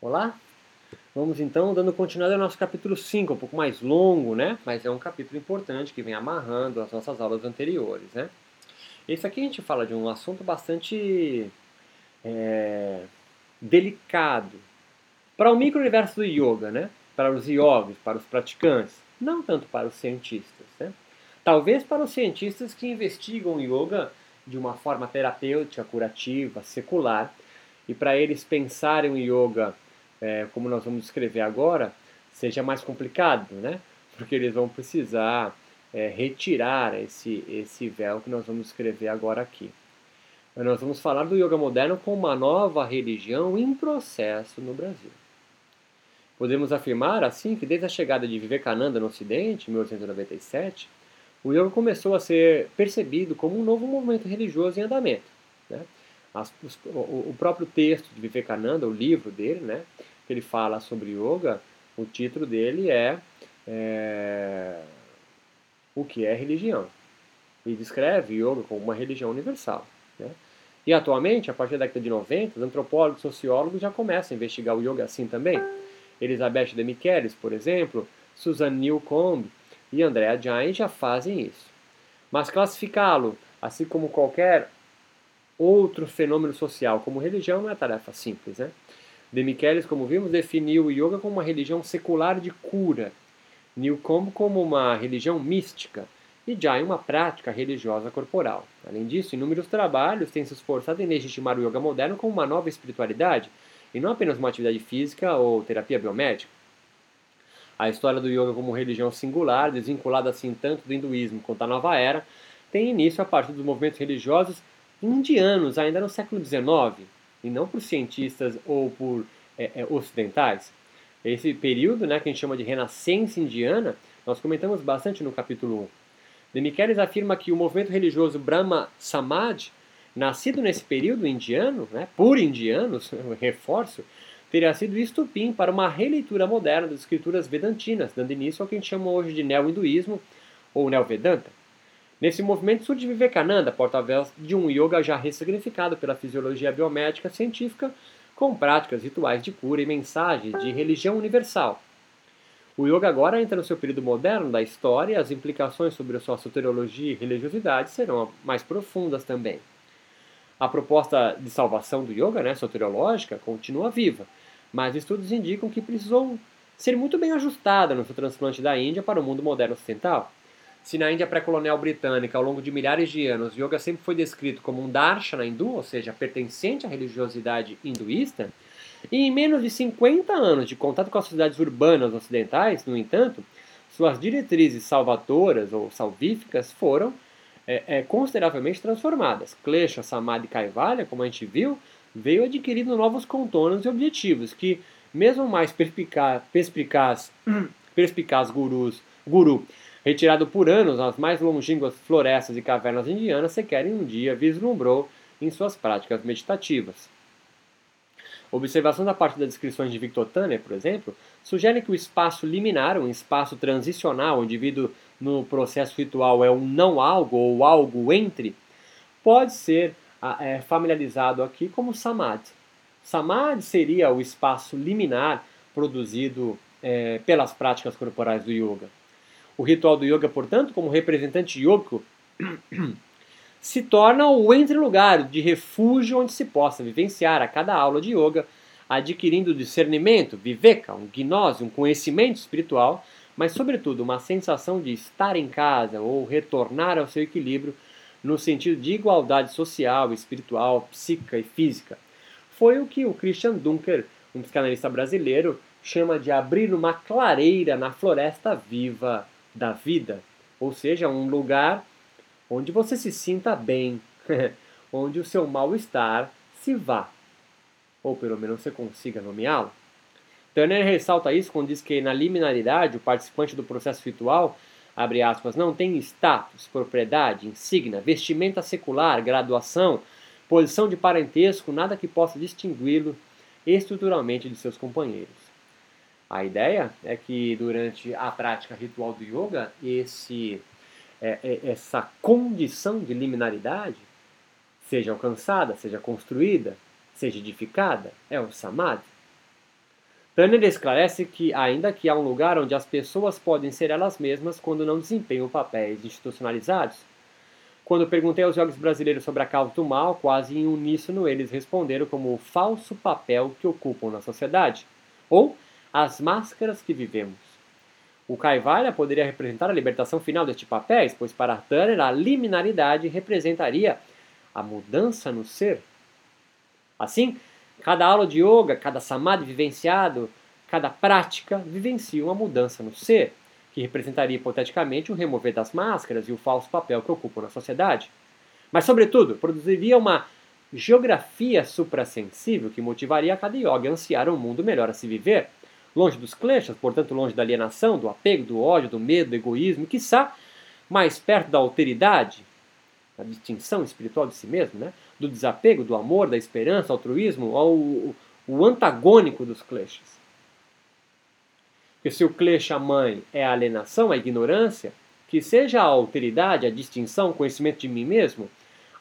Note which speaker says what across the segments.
Speaker 1: Olá? Vamos então dando continuidade ao nosso capítulo 5, um pouco mais longo, né? Mas é um capítulo importante que vem amarrando as nossas aulas anteriores, né? Esse aqui a gente fala de um assunto bastante é, delicado para o micro-universo do yoga, né? Para os yogis, para os praticantes, não tanto para os cientistas, né? Talvez para os cientistas que investigam yoga de uma forma terapêutica, curativa, secular, e para eles pensarem o yoga é, como nós vamos descrever agora, seja mais complicado, né? Porque eles vão precisar é, retirar esse, esse véu que nós vamos descrever agora aqui. Nós vamos falar do yoga moderno como uma nova religião em processo no Brasil. Podemos afirmar, assim, que desde a chegada de Vivekananda no Ocidente, em 1897, o yoga começou a ser percebido como um novo movimento religioso em andamento. Né? As, os, o, o, próprio texto de Vivekananda, o livro dele, né, que ele fala sobre yoga, o título dele é, é O que é religião? E descreve yoga como uma religião universal. Né? E atualmente, a partir da década de 90, os antropólogos e sociólogos já começam a investigar o yoga assim também. Elizabeth de Michelis, por exemplo, Susan Newcomb e Andrea Jain já fazem isso. Mas classificá-lo, assim como qualquer outro fenômeno social como religião não é tarefa simples. Né? De Michelis, como vimos, definiu o yoga como uma religião secular de cura, Newcomb como uma religião mística e Jai uma prática religiosa corporal. Além disso, inúmeros trabalhos têm se esforçado em legitimar o yoga moderno como uma nova espiritualidade e não apenas uma atividade física ou terapia biomédica. A história do yoga como religião singular, desvinculada assim tanto do hinduísmo quanto da nova era, tem início a partir dos movimentos religiosos indianos, ainda no século XIX, e não por cientistas ou por é, é, ocidentais. Esse período, né, que a gente chama de renascença indiana, nós comentamos bastante no capítulo 1. De Michelis afirma que o movimento religioso Brahma Samaj, nascido nesse período indiano, né, por indianos, reforço, teria sido estupim para uma releitura moderna das escrituras vedantinas, dando início ao que a gente chama hoje de neo-hinduísmo ou neo-vedanta. Nesse movimento surge Vivekananda, porta-voz de um yoga já ressignificado pela fisiologia biomédica científica, com práticas rituais de cura e mensagens de religião universal. O yoga agora entra no seu período moderno da história e as implicações sobre a sua soteriologia e religiosidade serão mais profundas também. A proposta de salvação do yoga, né, soteriológica, continua viva, mas estudos indicam que precisou ser muito bem ajustada no seu transplante da Índia para o mundo moderno ocidental. Se na Índia pré-colonial britânica, ao longo de milhares de anos, yoga sempre foi descrito como um darshana hindu, ou seja, pertencente à religiosidade hinduísta, e em menos de 50 anos de contato com as sociedades urbanas ocidentais, no entanto, suas diretrizes salvadoras ou salvíficas foram é, é, consideravelmente transformadas. Klesha, Samadhi e Kaivalya, como a gente viu, veio adquirindo novos contornos e objetivos que, mesmo mais perspicaz, perspicaz, perspicaz gurus, guru Retirado por anos nas mais longínquas florestas e cavernas indianas, sequer em um dia vislumbrou em suas práticas meditativas. Observação da parte das descrições de Victor Tanner, por exemplo, sugere que o espaço liminar, um espaço transicional, o indivíduo no processo ritual é um não algo ou algo entre, pode ser ah, é, familiarizado aqui como samadhi. Samadhi seria o espaço liminar produzido é, pelas práticas corporais do yoga. O ritual do yoga, portanto, como representante yogico, se torna o entre-lugar de refúgio onde se possa vivenciar a cada aula de yoga, adquirindo discernimento, viveka, um gnose, um conhecimento espiritual, mas sobretudo uma sensação de estar em casa ou retornar ao seu equilíbrio no sentido de igualdade social, espiritual, psíquica e física. Foi o que o Christian Dunker, um psicanalista brasileiro, chama de abrir uma clareira na floresta viva da vida, ou seja, um lugar onde você se sinta bem, onde o seu mal-estar se vá, ou pelo menos você consiga nomeá-lo. Turner ressalta isso quando diz que na liminaridade o participante do processo ritual, abre aspas, não tem status, propriedade, insígnia, vestimenta secular, graduação, posição de parentesco, nada que possa distingui-lo estruturalmente de seus companheiros. A ideia é que durante a prática ritual do yoga, esse, é, é, essa condição de liminaridade seja alcançada, seja construída, seja edificada, é o samadhi. Tanner esclarece que, ainda que há um lugar onde as pessoas podem ser elas mesmas quando não desempenham papéis institucionalizados, quando perguntei aos jogos brasileiros sobre a causa do mal, quase em uníssono eles responderam como o falso papel que ocupam na sociedade, ou as máscaras que vivemos. O Caivalha poderia representar a libertação final destes papéis, pois para Turner a liminaridade representaria a mudança no ser. Assim, Cada aula de yoga, cada samadhi vivenciado, cada prática vivencia uma mudança no ser, que representaria hipoteticamente o remover das máscaras e o falso papel que ocupam na sociedade. Mas, sobretudo, produziria uma geografia suprassensível que motivaria cada yoga a ansiar um mundo melhor a se viver, longe dos kleshas, portanto longe da alienação, do apego, do ódio, do medo, do egoísmo, e quiçá mais perto da alteridade, da distinção espiritual de si mesmo, né? do desapego, do amor, da esperança, altruísmo, ao o antagônico dos kleshas. Porque se o klesha mãe é a alienação, a ignorância, que seja a alteridade, a distinção, o conhecimento de mim mesmo,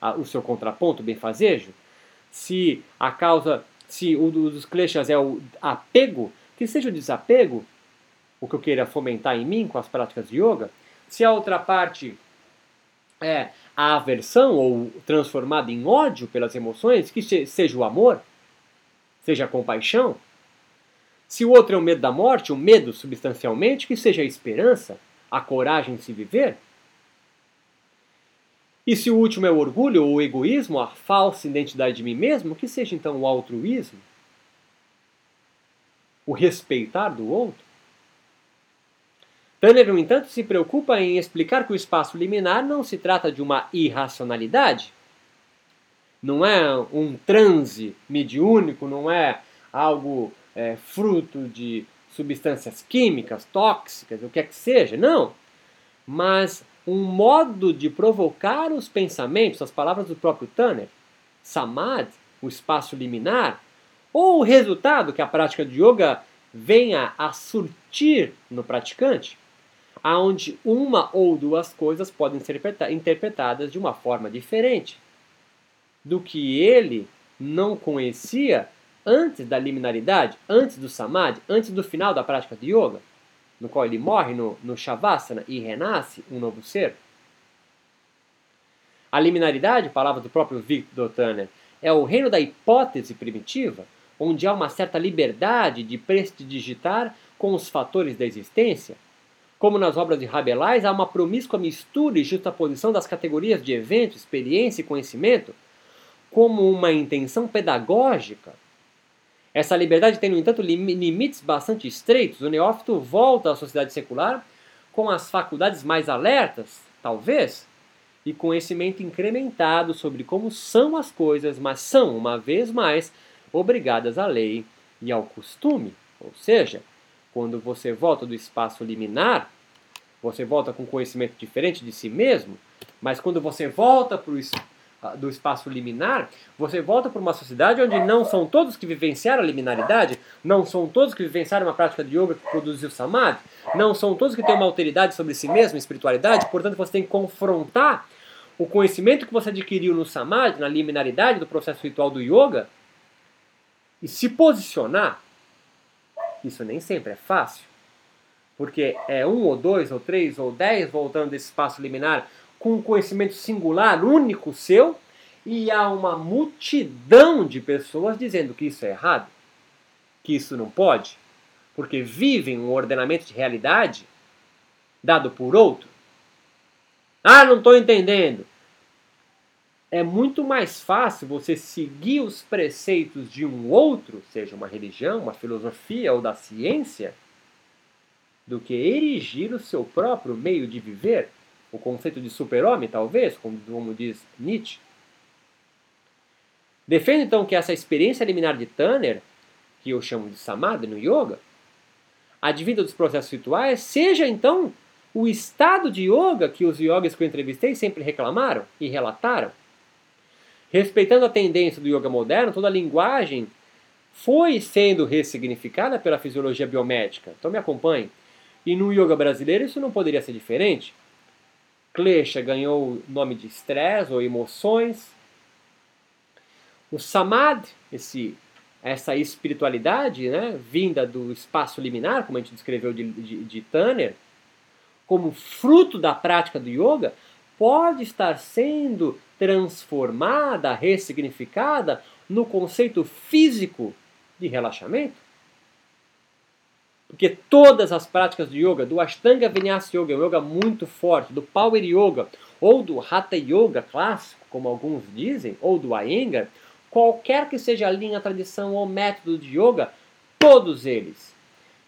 Speaker 1: a, o seu contraponto, o benfazejo, se a causa, se o dos kleshas é o apego, que seja o desapego, o que eu queira fomentar em mim com as práticas de yoga, se a outra parte é a aversão ou transformada em ódio pelas emoções, que seja o amor, seja a compaixão. Se o outro é o medo da morte, o medo substancialmente, que seja a esperança, a coragem de se viver. E se o último é o orgulho ou o egoísmo, a falsa identidade de mim mesmo, que seja então o altruísmo, o respeitar do outro. Tanner, no entanto, se preocupa em explicar que o espaço liminar não se trata de uma irracionalidade, não é um transe mediúnico, não é algo é, fruto de substâncias químicas, tóxicas, o que é que seja, não. Mas um modo de provocar os pensamentos, as palavras do próprio Tanner, samadhi, o espaço liminar, ou o resultado que a prática de yoga venha a surtir no praticante aonde uma ou duas coisas podem ser interpretadas de uma forma diferente do que ele não conhecia antes da liminaridade, antes do samadhi, antes do final da prática de yoga, no qual ele morre no, no shavasana e renasce um novo ser. A liminaridade, palavra do próprio Victor Tanner, é o reino da hipótese primitiva, onde há uma certa liberdade de prestidigitar com os fatores da existência, como nas obras de Rabelais, há uma promíscua mistura e justaposição das categorias de evento, experiência e conhecimento como uma intenção pedagógica. Essa liberdade tem, no entanto, limites bastante estreitos. O neófito volta à sociedade secular com as faculdades mais alertas, talvez, e conhecimento incrementado sobre como são as coisas, mas são, uma vez mais, obrigadas à lei e ao costume. Ou seja, quando você volta do espaço liminar, você volta com conhecimento diferente de si mesmo, mas quando você volta ah, do espaço liminar, você volta para uma sociedade onde não são todos que vivenciaram a liminaridade, não são todos que vivenciaram uma prática de yoga que produziu samadhi, não são todos que têm uma alteridade sobre si mesmo, espiritualidade, portanto você tem que confrontar o conhecimento que você adquiriu no samadhi, na liminaridade do processo ritual do yoga, e se posicionar isso nem sempre é fácil, porque é um ou dois ou três ou dez voltando desse espaço liminar com um conhecimento singular, único seu, e há uma multidão de pessoas dizendo que isso é errado, que isso não pode, porque vivem um ordenamento de realidade dado por outro. Ah, não estou entendendo é muito mais fácil você seguir os preceitos de um outro, seja uma religião, uma filosofia ou da ciência, do que erigir o seu próprio meio de viver, o conceito de super-homem, talvez, como, diz Nietzsche. Defendo então que essa experiência liminar de Tanner, que eu chamo de Samadhi no Yoga, advinda dos processos rituais, seja então o estado de yoga que os yogis que eu entrevistei sempre reclamaram e relataram. Respeitando a tendência do yoga moderno, toda a linguagem foi sendo ressignificada pela fisiologia biomédica. Então me acompanhe. E no yoga brasileiro isso não poderia ser diferente. Klesha ganhou o nome de estresse ou emoções. O samadhi, esse essa espiritualidade né, vinda do espaço liminar, como a gente descreveu de, de, de Tanner, como fruto da prática do yoga, pode estar sendo transformada, ressignificada no conceito físico de relaxamento? Porque todas as práticas de yoga, do Ashtanga Vinyasa Yoga, um yoga muito forte, do Power Yoga, ou do Hatha Yoga clássico, como alguns dizem, ou do Iyengar, qualquer que seja a linha, a tradição ou método de yoga, todos eles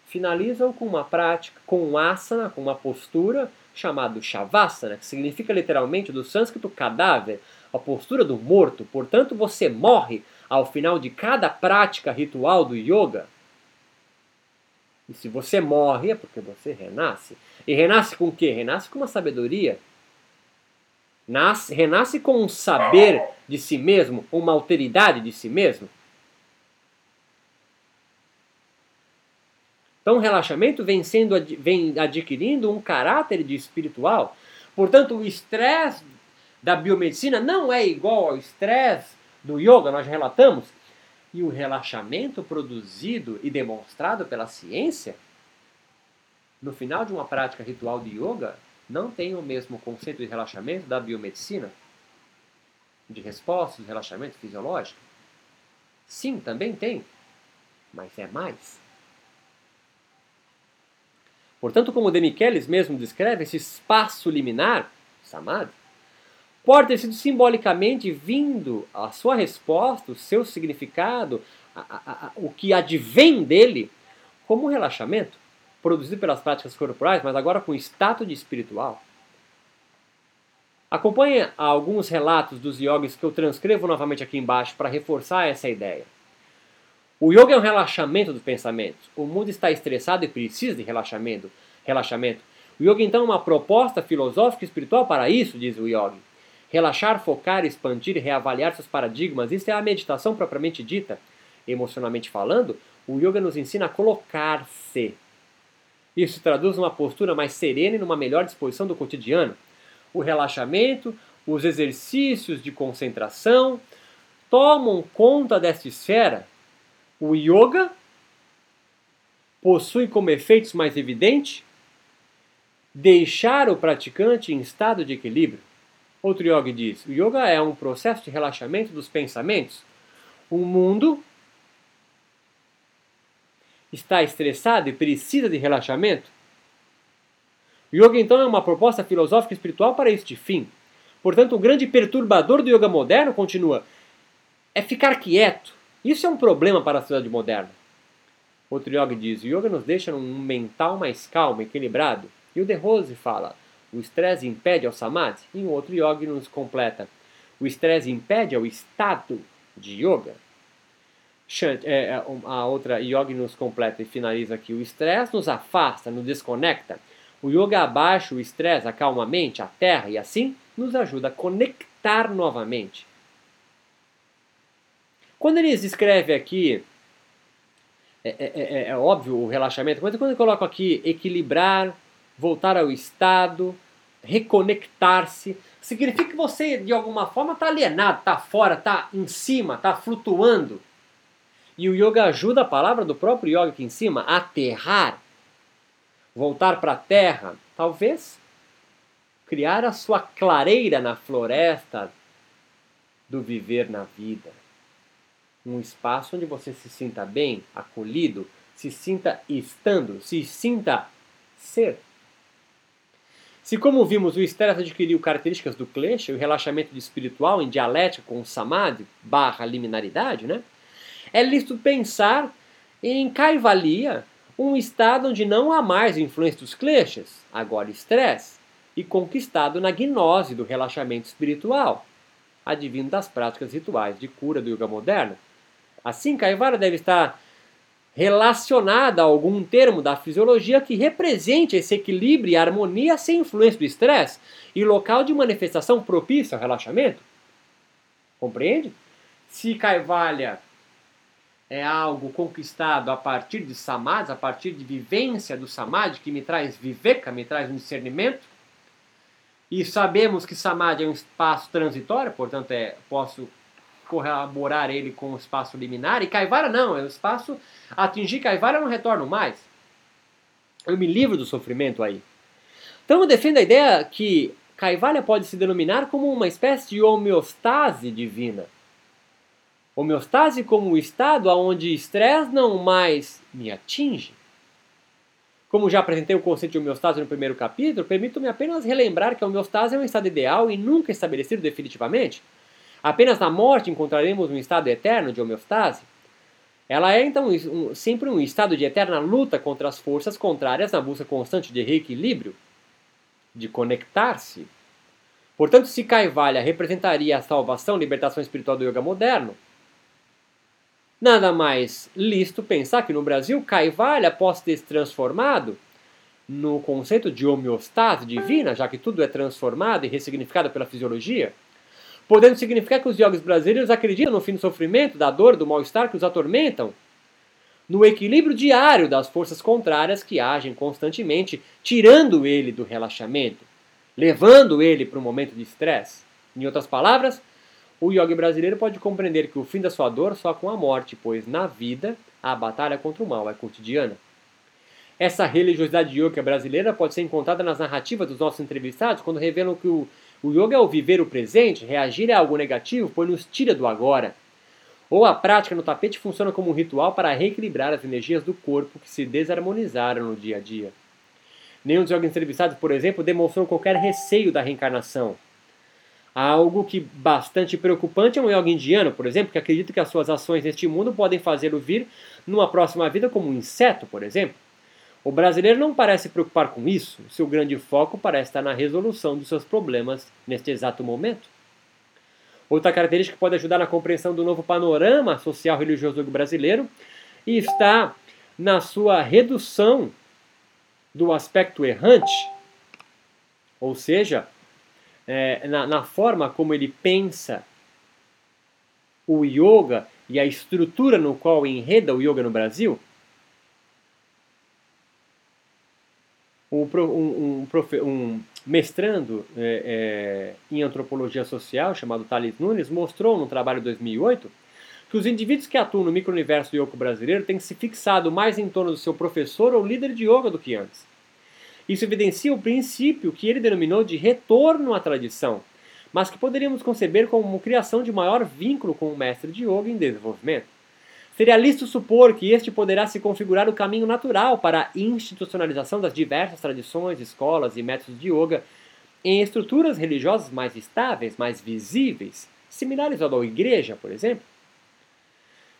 Speaker 1: finalizam com uma prática, com um asana, com uma postura chamado Shavasana, que significa literalmente do sânscrito cadáver, a postura do morto. Portanto, você morre ao final de cada prática ritual do yoga. E se você morre é porque você renasce. E renasce com o quê? Renasce com uma sabedoria. Nasce, renasce com um saber de si mesmo, uma alteridade de si mesmo. Então, o relaxamento vem, sendo, vem adquirindo um caráter de espiritual. Portanto, o estresse da biomedicina não é igual ao estresse do yoga, nós relatamos. E o relaxamento produzido e demonstrado pela ciência, no final de uma prática ritual de yoga, não tem o mesmo conceito de relaxamento da biomedicina, de resposta, de relaxamento fisiológico. Sim, também tem, mas é mais. Portanto, como Demichelis mesmo descreve, esse espaço liminar, samadhi, pode ter sido simbolicamente vindo a sua resposta, o seu significado, a, a, a, o que advém dele, como um relaxamento, produzido pelas práticas corporais, mas agora com status de espiritual. Acompanhe alguns relatos dos yogis que eu transcrevo novamente aqui embaixo para reforçar essa ideia. O yoga é um relaxamento dos pensamentos. O mundo está estressado e precisa de relaxamento. relaxamento. O yoga então é uma proposta filosófica e espiritual para isso, diz o yogi. Relaxar, focar, expandir reavaliar seus paradigmas, isso é a meditação propriamente dita. Emocionalmente falando, o yoga nos ensina a colocar-se. Isso traduz numa postura mais serena e numa melhor disposição do cotidiano. O relaxamento, os exercícios de concentração tomam conta desta esfera o yoga possui como efeitos mais evidentes deixar o praticante em estado de equilíbrio. Outro yoga diz: o yoga é um processo de relaxamento dos pensamentos. O mundo está estressado e precisa de relaxamento. O yoga então é uma proposta filosófica e espiritual para este fim. Portanto, o grande perturbador do yoga moderno continua é ficar quieto, isso é um problema para a sociedade moderna. Outro yoga diz: o yoga nos deixa num mental mais calmo, equilibrado. E o De Rose fala: o estresse impede ao samadhi. E um outro yoga nos completa: o estresse impede ao estado de yoga. É, é, a outra yoga nos completa e finaliza aqui: o estresse nos afasta, nos desconecta. O yoga abaixa o estresse, acalma a mente, a terra e assim nos ajuda a conectar novamente. Quando eles escrevem aqui, é, é, é, é óbvio o relaxamento, mas quando eu coloco aqui equilibrar, voltar ao estado, reconectar-se, significa que você de alguma forma está alienado, está fora, está em cima, está flutuando. E o yoga ajuda a palavra do próprio yoga aqui em cima, aterrar, voltar para a terra, talvez criar a sua clareira na floresta do viver na vida um espaço onde você se sinta bem, acolhido, se sinta estando, se sinta ser. Se, como vimos, o estresse adquiriu características do klesha, o relaxamento espiritual em dialética com o samadhi barra liminaridade, né? é lícito pensar em kaivalya, um estado onde não há mais influência dos kleshas, agora estresse, e conquistado na gnose do relaxamento espiritual, advindo das práticas rituais de cura do yoga moderno, Assim, Caivara deve estar relacionada a algum termo da fisiologia que represente esse equilíbrio e harmonia sem influência do estresse e local de manifestação propício ao relaxamento. Compreende? Se Kaivalya é algo conquistado a partir de samadhi, a partir de vivência do samadhi, que me traz viveka, me traz um discernimento, e sabemos que samadhi é um espaço transitório, portanto é, posso corroborar ele com o espaço liminar, e Caivara não, é o espaço atingir Caivara eu não retorno mais. Eu me livro do sofrimento aí. Então eu defendo a ideia que Kaivalya pode se denominar como uma espécie de homeostase divina. Homeostase como o estado onde estresse não mais me atinge. Como já apresentei o conceito de homeostase no primeiro capítulo, permito-me apenas relembrar que a homeostase é um estado ideal e nunca estabelecido definitivamente. Apenas na morte encontraremos um estado eterno de homeostase. Ela é então um, sempre um estado de eterna luta contra as forças contrárias na busca constante de reequilíbrio, de conectar-se. Portanto, se Kaivalya representaria a salvação, libertação espiritual do yoga moderno, Nada mais lícito pensar que no Brasil Kaivalya possa ter se transformado no conceito de homeostase divina, já que tudo é transformado e ressignificado pela fisiologia, podendo significar que os yogis brasileiros acreditam no fim do sofrimento, da dor, do mal-estar que os atormentam, no equilíbrio diário das forças contrárias que agem constantemente, tirando ele do relaxamento, levando ele para um momento de estresse. Em outras palavras, o yogi brasileiro pode compreender que o fim da sua dor só com a morte, pois na vida a batalha contra o mal é cotidiana. Essa religiosidade yoga brasileira pode ser encontrada nas narrativas dos nossos entrevistados quando revelam que o, o yoga é o viver o presente, reagir a algo negativo, pois nos tira do agora. Ou a prática no tapete funciona como um ritual para reequilibrar as energias do corpo que se desarmonizaram no dia a dia. Nenhum dos yogis entrevistados, por exemplo, demonstrou qualquer receio da reencarnação. Algo que bastante preocupante é um yoga indiano, por exemplo, que acredita que as suas ações neste mundo podem fazê-lo vir numa próxima vida como um inseto, por exemplo. O brasileiro não parece preocupar com isso, seu grande foco parece estar na resolução dos seus problemas neste exato momento. Outra característica que pode ajudar na compreensão do novo panorama social religioso brasileiro está na sua redução do aspecto errante, ou seja, é, na, na forma como ele pensa o yoga e a estrutura no qual enreda o yoga no Brasil? Um, um, um, mestrando é, é, em antropologia social, chamado Thales Nunes, mostrou no trabalho de 2008 que os indivíduos que atuam no micro-universo do yoga brasileiro têm se fixado mais em torno do seu professor ou líder de yoga do que antes. Isso evidencia o princípio que ele denominou de retorno à tradição, mas que poderíamos conceber como criação de maior vínculo com o mestre de yoga em desenvolvimento. Seria lícito supor que este poderá se configurar o caminho natural para a institucionalização das diversas tradições, escolas e métodos de yoga em estruturas religiosas mais estáveis, mais visíveis, similares ao da igreja, por exemplo.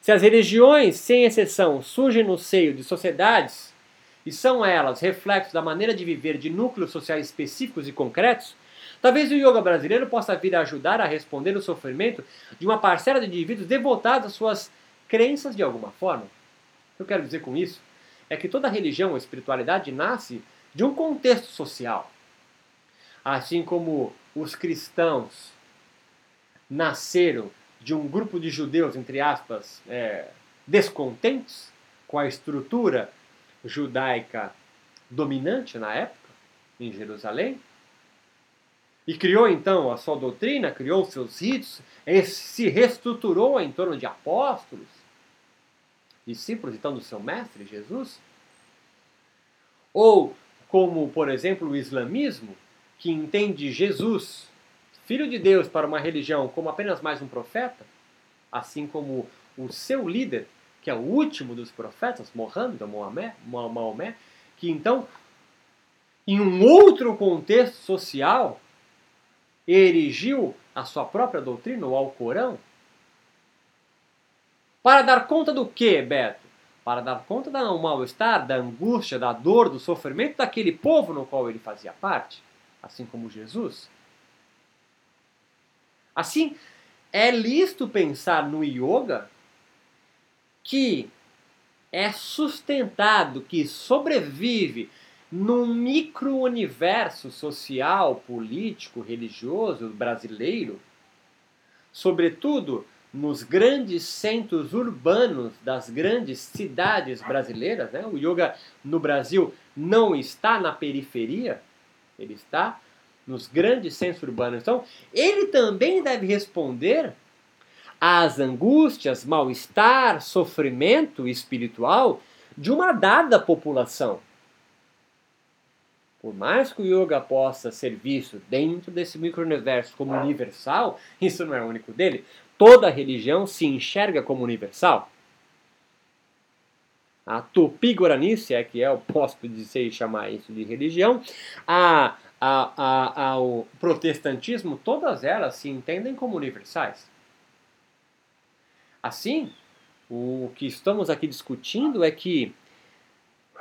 Speaker 1: Se as religiões, sem exceção, surgem no seio de sociedades e são elas reflexos da maneira de viver de núcleos sociais específicos e concretos, talvez o yoga brasileiro possa vir a ajudar a responder o sofrimento de uma parcela de indivíduos devotados às suas crenças de alguma forma. O que eu quero dizer com isso é que toda religião ou espiritualidade nasce de um contexto social. Assim como os cristãos nasceram de um grupo de judeus, entre aspas, é, descontentes com a estrutura judaica dominante na época, em Jerusalém, e criou então a sua doutrina, criou seus ritos, se reestruturou em torno de apóstolos, discípulos então do seu mestre Jesus. Ou como, por exemplo, o islamismo, que entende Jesus, filho de Deus, para uma religião como apenas mais um profeta, assim como o seu líder, que é o último dos profetas, Mohammed, Maomé, Maomé, que então, em um outro contexto social, erigiu a sua própria doutrina, o Alcorão, para dar conta do que, Beto? Para dar conta do mal-estar, da angústia, da dor, do sofrimento daquele povo no qual ele fazia parte, assim como Jesus. Assim, é lícito pensar no yoga que é sustentado, que sobrevive num micro-universo social, político, religioso brasileiro, sobretudo nos grandes centros urbanos das grandes cidades brasileiras. Né? O yoga no Brasil não está na periferia, ele está nos grandes centros urbanos. Então, ele também deve responder às angústias, mal-estar, sofrimento espiritual de uma dada população. Por mais que o yoga possa ser visto dentro desse micro-universo como universal, isso não é único dele, toda religião se enxerga como universal. A Tupi-Guarani, se é que é, eu posso dizer chamar isso de religião, a, a, a, ao protestantismo, todas elas se entendem como universais. Assim, o que estamos aqui discutindo é que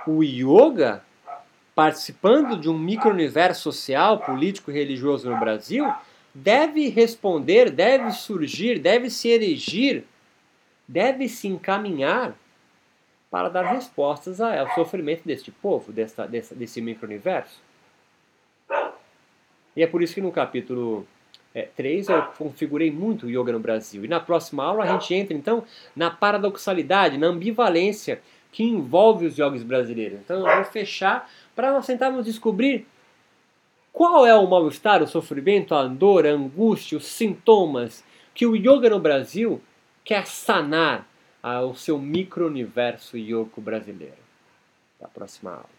Speaker 1: o yoga participando de um micro-universo social, político e religioso no Brasil, deve responder, deve surgir, deve se erigir, deve se encaminhar para dar respostas ao sofrimento deste povo, desta, desse, micro-universo. E é por isso que no capítulo é, 3 eu configurei muito o yoga no Brasil. E na próxima aula a gente entra então na paradoxalidade, na ambivalência que envolve os yogis brasileiros. Então eu vou fechar para nós tentarmos descobrir qual é o mal-estar, o sofrimento, a dor, a angústia, os sintomas que o yoga no Brasil quer sanar ao seu micro-universo yoga brasileiro. Até a próxima aula.